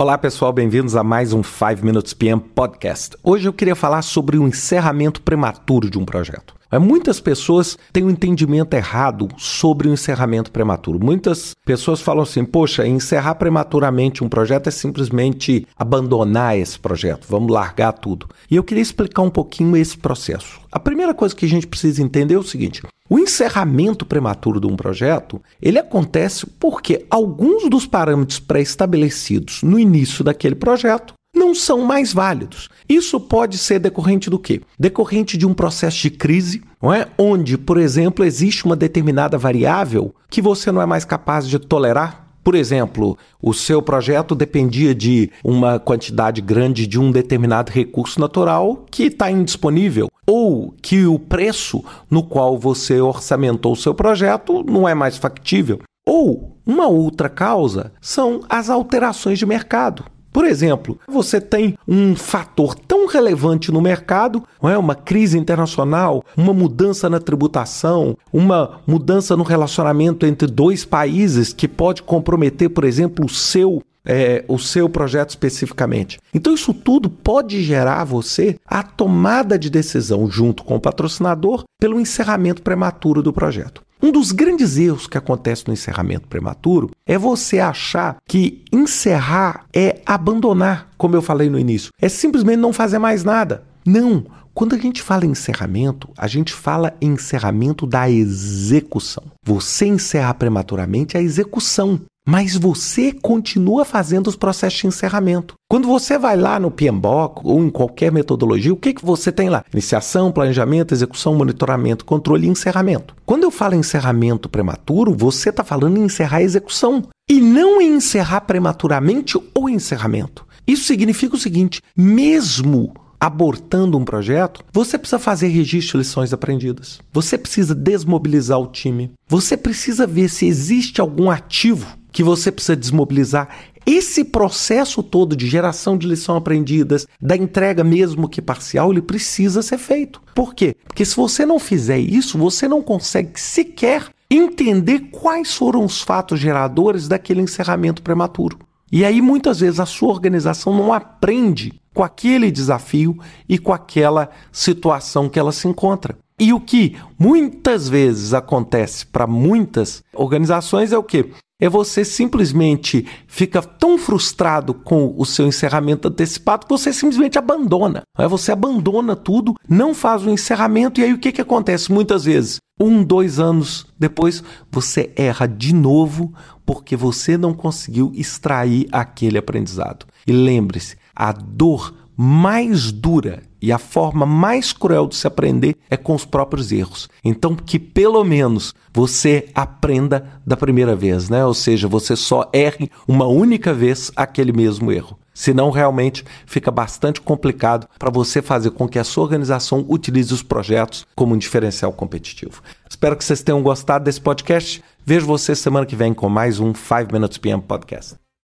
Olá pessoal, bem-vindos a mais um 5 Minutes PM Podcast. Hoje eu queria falar sobre o encerramento prematuro de um projeto. É, muitas pessoas têm um entendimento errado sobre o encerramento prematuro. Muitas pessoas falam assim: poxa, encerrar prematuramente um projeto é simplesmente abandonar esse projeto, vamos largar tudo. E eu queria explicar um pouquinho esse processo. A primeira coisa que a gente precisa entender é o seguinte: o encerramento prematuro de um projeto, ele acontece porque alguns dos parâmetros pré-estabelecidos no início daquele projeto não são mais válidos. Isso pode ser decorrente do quê? Decorrente de um processo de crise, não é? Onde, por exemplo, existe uma determinada variável que você não é mais capaz de tolerar por exemplo, o seu projeto dependia de uma quantidade grande de um determinado recurso natural que está indisponível, ou que o preço no qual você orçamentou o seu projeto não é mais factível. Ou uma outra causa são as alterações de mercado. Por exemplo, você tem um fator tão relevante no mercado, é uma crise internacional, uma mudança na tributação, uma mudança no relacionamento entre dois países que pode comprometer, por exemplo, o seu é, o seu projeto especificamente. Então, isso tudo pode gerar você a tomada de decisão junto com o patrocinador pelo encerramento prematuro do projeto. Um dos grandes erros que acontece no encerramento prematuro é você achar que encerrar é abandonar, como eu falei no início, é simplesmente não fazer mais nada. Não, quando a gente fala em encerramento, a gente fala em encerramento da execução. Você encerra prematuramente a execução mas você continua fazendo os processos de encerramento. Quando você vai lá no PMBOK ou em qualquer metodologia, o que, que você tem lá? Iniciação, planejamento, execução, monitoramento, controle e encerramento. Quando eu falo encerramento prematuro, você está falando em encerrar a execução e não em encerrar prematuramente o encerramento. Isso significa o seguinte: mesmo abortando um projeto, você precisa fazer registro de lições aprendidas. Você precisa desmobilizar o time. Você precisa ver se existe algum ativo que você precisa desmobilizar. Esse processo todo de geração de lição aprendidas, da entrega mesmo que parcial, ele precisa ser feito. Por quê? Porque se você não fizer isso, você não consegue sequer entender quais foram os fatos geradores daquele encerramento prematuro. E aí muitas vezes a sua organização não aprende com aquele desafio e com aquela situação que ela se encontra. E o que muitas vezes acontece para muitas organizações é o que? É você simplesmente fica tão frustrado com o seu encerramento antecipado que você simplesmente abandona. É você abandona tudo, não faz o encerramento e aí o que, que acontece muitas vezes? Um, dois anos depois você erra de novo porque você não conseguiu extrair aquele aprendizado. E lembre-se, a dor mais dura e a forma mais cruel de se aprender é com os próprios erros. Então, que pelo menos você aprenda da primeira vez, né? Ou seja, você só erre uma única vez aquele mesmo erro. Senão, realmente fica bastante complicado para você fazer com que a sua organização utilize os projetos como um diferencial competitivo. Espero que vocês tenham gostado desse podcast. Vejo você semana que vem com mais um 5 Minutes PM Podcast.